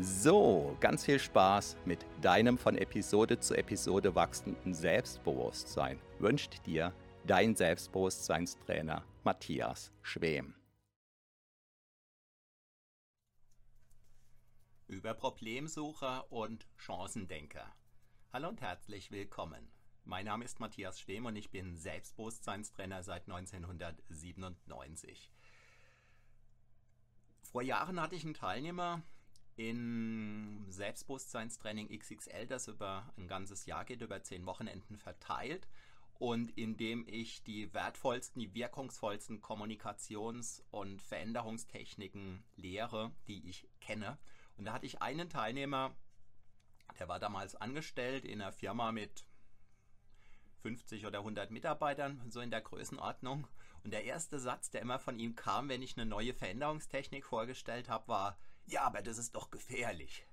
So, ganz viel Spaß mit deinem von Episode zu Episode wachsenden Selbstbewusstsein wünscht dir dein Selbstbewusstseinstrainer Matthias Schwem. Über Problemsucher und Chancendenker. Hallo und herzlich willkommen. Mein Name ist Matthias Schwem und ich bin Selbstbewusstseinstrainer seit 1997. Vor Jahren hatte ich einen Teilnehmer, in Selbstbewusstseinstraining XXL, das über ein ganzes Jahr geht, über zehn Wochenenden verteilt und in dem ich die wertvollsten, die wirkungsvollsten Kommunikations- und Veränderungstechniken lehre, die ich kenne. Und da hatte ich einen Teilnehmer, der war damals angestellt in einer Firma mit 50 oder 100 Mitarbeitern, so in der Größenordnung. Und der erste Satz, der immer von ihm kam, wenn ich eine neue Veränderungstechnik vorgestellt habe, war, ja, aber das ist doch gefährlich.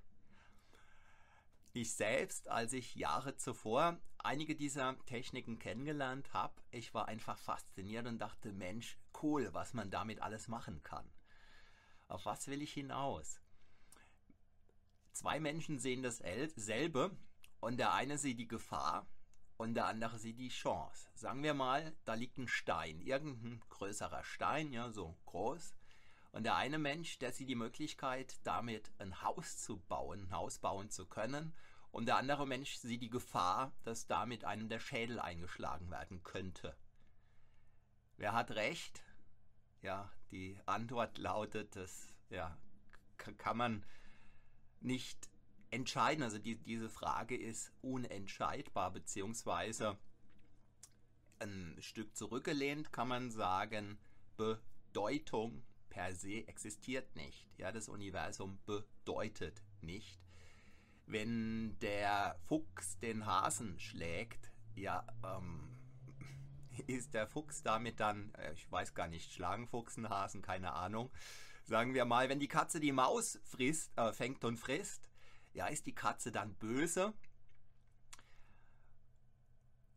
Ich selbst, als ich Jahre zuvor einige dieser Techniken kennengelernt habe, ich war einfach fasziniert und dachte, Mensch, cool, was man damit alles machen kann. Auf was will ich hinaus? Zwei Menschen sehen dasselbe und der eine sieht die Gefahr und der andere sieht die Chance. Sagen wir mal, da liegt ein Stein, irgendein größerer Stein, ja, so groß. Und der eine Mensch, der sieht die Möglichkeit, damit ein Haus zu bauen, ein Haus bauen zu können. Und der andere Mensch sieht die Gefahr, dass damit einem der Schädel eingeschlagen werden könnte. Wer hat recht? Ja, die Antwort lautet, das ja, kann man nicht entscheiden. Also die, diese Frage ist unentscheidbar, beziehungsweise ein Stück zurückgelehnt kann man sagen, Bedeutung per se existiert nicht. Ja, das Universum bedeutet nicht. Wenn der Fuchs den Hasen schlägt, ja, ähm, ist der Fuchs damit dann, äh, ich weiß gar nicht, schlagen Fuchsen, Hasen, keine Ahnung. Sagen wir mal, wenn die Katze die Maus frisst, äh, fängt und frisst, ja, ist die Katze dann böse?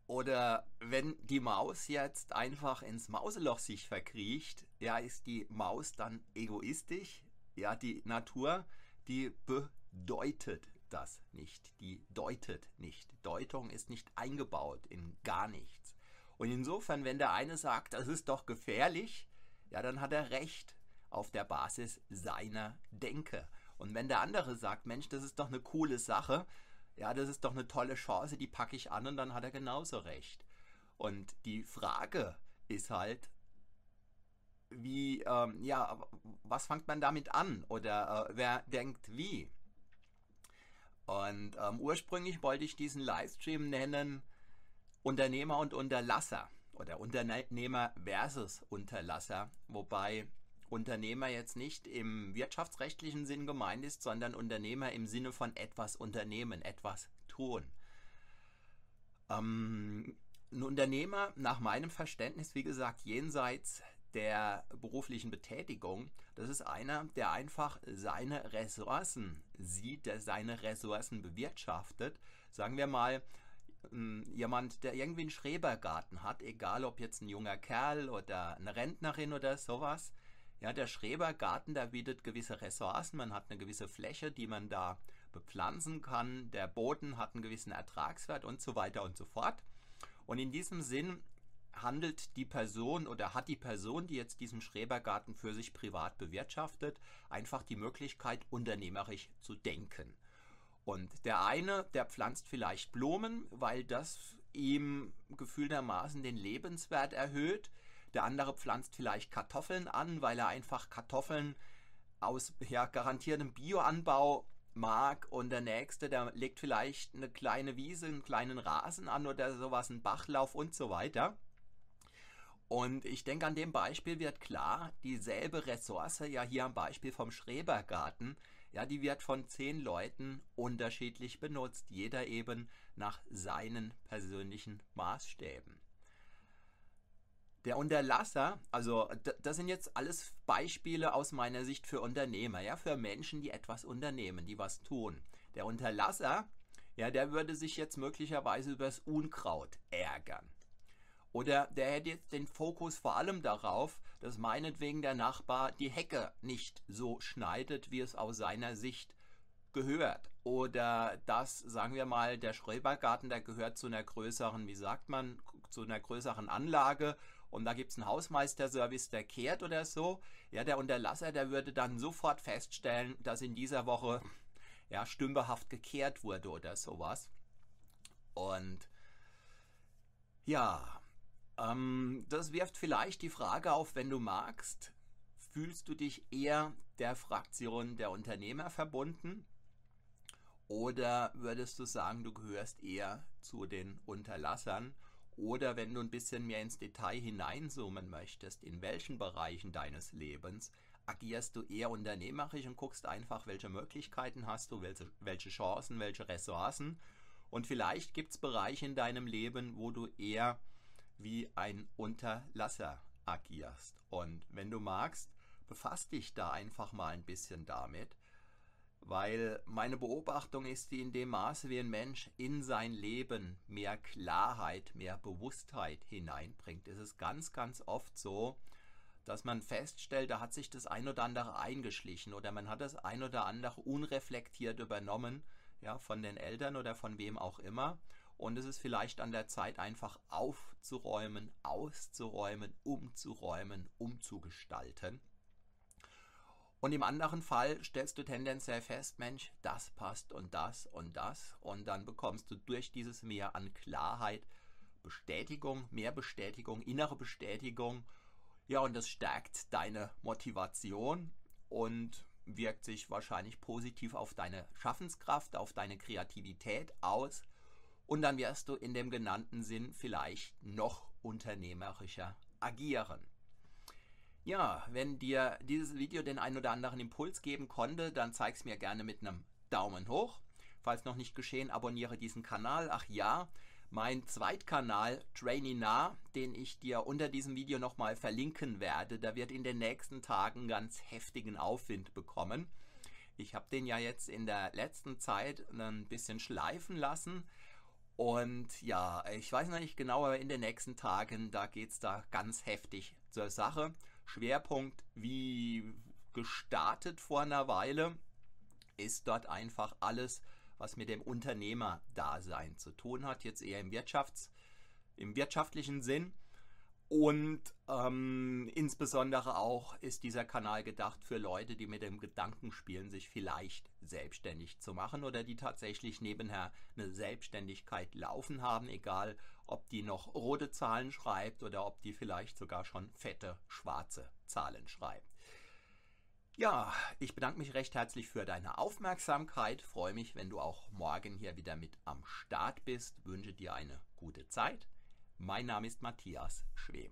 Oder wenn die Maus jetzt einfach ins Mauseloch sich verkriecht, ja, ist die Maus dann egoistisch? Ja, die Natur, die bedeutet das nicht. Die deutet nicht. Deutung ist nicht eingebaut in gar nichts. Und insofern, wenn der eine sagt, das ist doch gefährlich, ja, dann hat er recht auf der Basis seiner Denke. Und wenn der andere sagt, Mensch, das ist doch eine coole Sache, ja, das ist doch eine tolle Chance, die packe ich an und dann hat er genauso recht. Und die Frage ist halt, wie, ähm, ja, was fängt man damit an oder äh, wer denkt wie? Und ähm, ursprünglich wollte ich diesen Livestream nennen Unternehmer und Unterlasser oder Unternehmer versus Unterlasser, wobei Unternehmer jetzt nicht im wirtschaftsrechtlichen Sinn gemeint ist, sondern Unternehmer im Sinne von etwas unternehmen, etwas tun. Ähm, ein Unternehmer, nach meinem Verständnis, wie gesagt, jenseits der beruflichen Betätigung, das ist einer, der einfach seine Ressourcen sieht, der seine Ressourcen bewirtschaftet. Sagen wir mal, ähm, jemand, der irgendwie einen Schrebergarten hat, egal ob jetzt ein junger Kerl oder eine Rentnerin oder sowas, ja, der Schrebergarten, der bietet gewisse Ressourcen, man hat eine gewisse Fläche, die man da bepflanzen kann. Der Boden hat einen gewissen Ertragswert und so weiter und so fort. Und in diesem Sinn handelt die Person oder hat die Person, die jetzt diesen Schrebergarten für sich privat bewirtschaftet, einfach die Möglichkeit, unternehmerisch zu denken. Und der eine, der pflanzt vielleicht Blumen, weil das ihm gefühltermaßen den Lebenswert erhöht. Der andere pflanzt vielleicht Kartoffeln an, weil er einfach Kartoffeln aus ja, garantiertem Bioanbau mag. Und der nächste, der legt vielleicht eine kleine Wiese, einen kleinen Rasen an oder sowas, einen Bachlauf und so weiter. Und ich denke, an dem Beispiel wird klar, dieselbe Ressource, ja hier am Beispiel vom Schrebergarten, ja, die wird von zehn Leuten unterschiedlich benutzt, jeder eben nach seinen persönlichen Maßstäben. Der Unterlasser, also das sind jetzt alles Beispiele aus meiner Sicht für Unternehmer, ja, für Menschen, die etwas unternehmen, die was tun. Der Unterlasser, ja, der würde sich jetzt möglicherweise über das Unkraut ärgern. Oder der hätte jetzt den Fokus vor allem darauf, dass meinetwegen der Nachbar die Hecke nicht so schneidet, wie es aus seiner Sicht gehört. Oder dass, sagen wir mal, der Schrebergarten, der gehört zu einer größeren, wie sagt man, zu einer größeren Anlage und da gibt es einen Hausmeisterservice, der kehrt oder so. Ja, der Unterlasser, der würde dann sofort feststellen, dass in dieser Woche ja, stümperhaft gekehrt wurde oder sowas. Und ja, ähm, das wirft vielleicht die Frage auf, wenn du magst, fühlst du dich eher der Fraktion der Unternehmer verbunden? Oder würdest du sagen, du gehörst eher zu den Unterlassern? Oder wenn du ein bisschen mehr ins Detail hineinzoomen möchtest, in welchen Bereichen deines Lebens agierst du eher unternehmerisch und guckst einfach, welche Möglichkeiten hast du, welche, welche Chancen, welche Ressourcen. Und vielleicht gibt es Bereiche in deinem Leben, wo du eher wie ein Unterlasser agierst. Und wenn du magst, befasst dich da einfach mal ein bisschen damit, weil meine Beobachtung ist, die in dem Maße, wie ein Mensch in sein Leben mehr Klarheit, mehr Bewusstheit hineinbringt, ist es ganz, ganz oft so, dass man feststellt, da hat sich das ein oder andere eingeschlichen oder man hat das ein oder andere unreflektiert übernommen, ja, von den Eltern oder von wem auch immer. Und es ist vielleicht an der Zeit, einfach aufzuräumen, auszuräumen, umzuräumen, umzugestalten. Und im anderen Fall stellst du tendenziell fest, Mensch, das passt und das und das. Und dann bekommst du durch dieses Mehr an Klarheit Bestätigung, mehr Bestätigung, innere Bestätigung. Ja, und das stärkt deine Motivation und wirkt sich wahrscheinlich positiv auf deine Schaffenskraft, auf deine Kreativität aus und dann wirst du in dem genannten Sinn vielleicht noch unternehmerischer agieren. Ja, wenn dir dieses Video den ein oder anderen Impuls geben konnte, dann zeig es mir gerne mit einem Daumen hoch. Falls noch nicht geschehen, abonniere diesen Kanal. Ach ja, mein Zweitkanal Trainee Nah, den ich dir unter diesem Video nochmal verlinken werde, da wird in den nächsten Tagen ganz heftigen Aufwind bekommen. Ich habe den ja jetzt in der letzten Zeit ein bisschen schleifen lassen und ja, ich weiß noch nicht genau, aber in den nächsten Tagen, da geht es da ganz heftig zur Sache. Schwerpunkt, wie gestartet vor einer Weile, ist dort einfach alles, was mit dem Unternehmerdasein zu tun hat, jetzt eher im, Wirtschafts-, im wirtschaftlichen Sinn. Und ähm, insbesondere auch ist dieser Kanal gedacht für Leute, die mit dem Gedanken spielen, sich vielleicht selbstständig zu machen oder die tatsächlich nebenher eine Selbstständigkeit laufen haben, egal ob die noch rote Zahlen schreibt oder ob die vielleicht sogar schon fette schwarze Zahlen schreibt. Ja, ich bedanke mich recht herzlich für deine Aufmerksamkeit, freue mich, wenn du auch morgen hier wieder mit am Start bist, wünsche dir eine gute Zeit mein Name ist Matthias Schwem.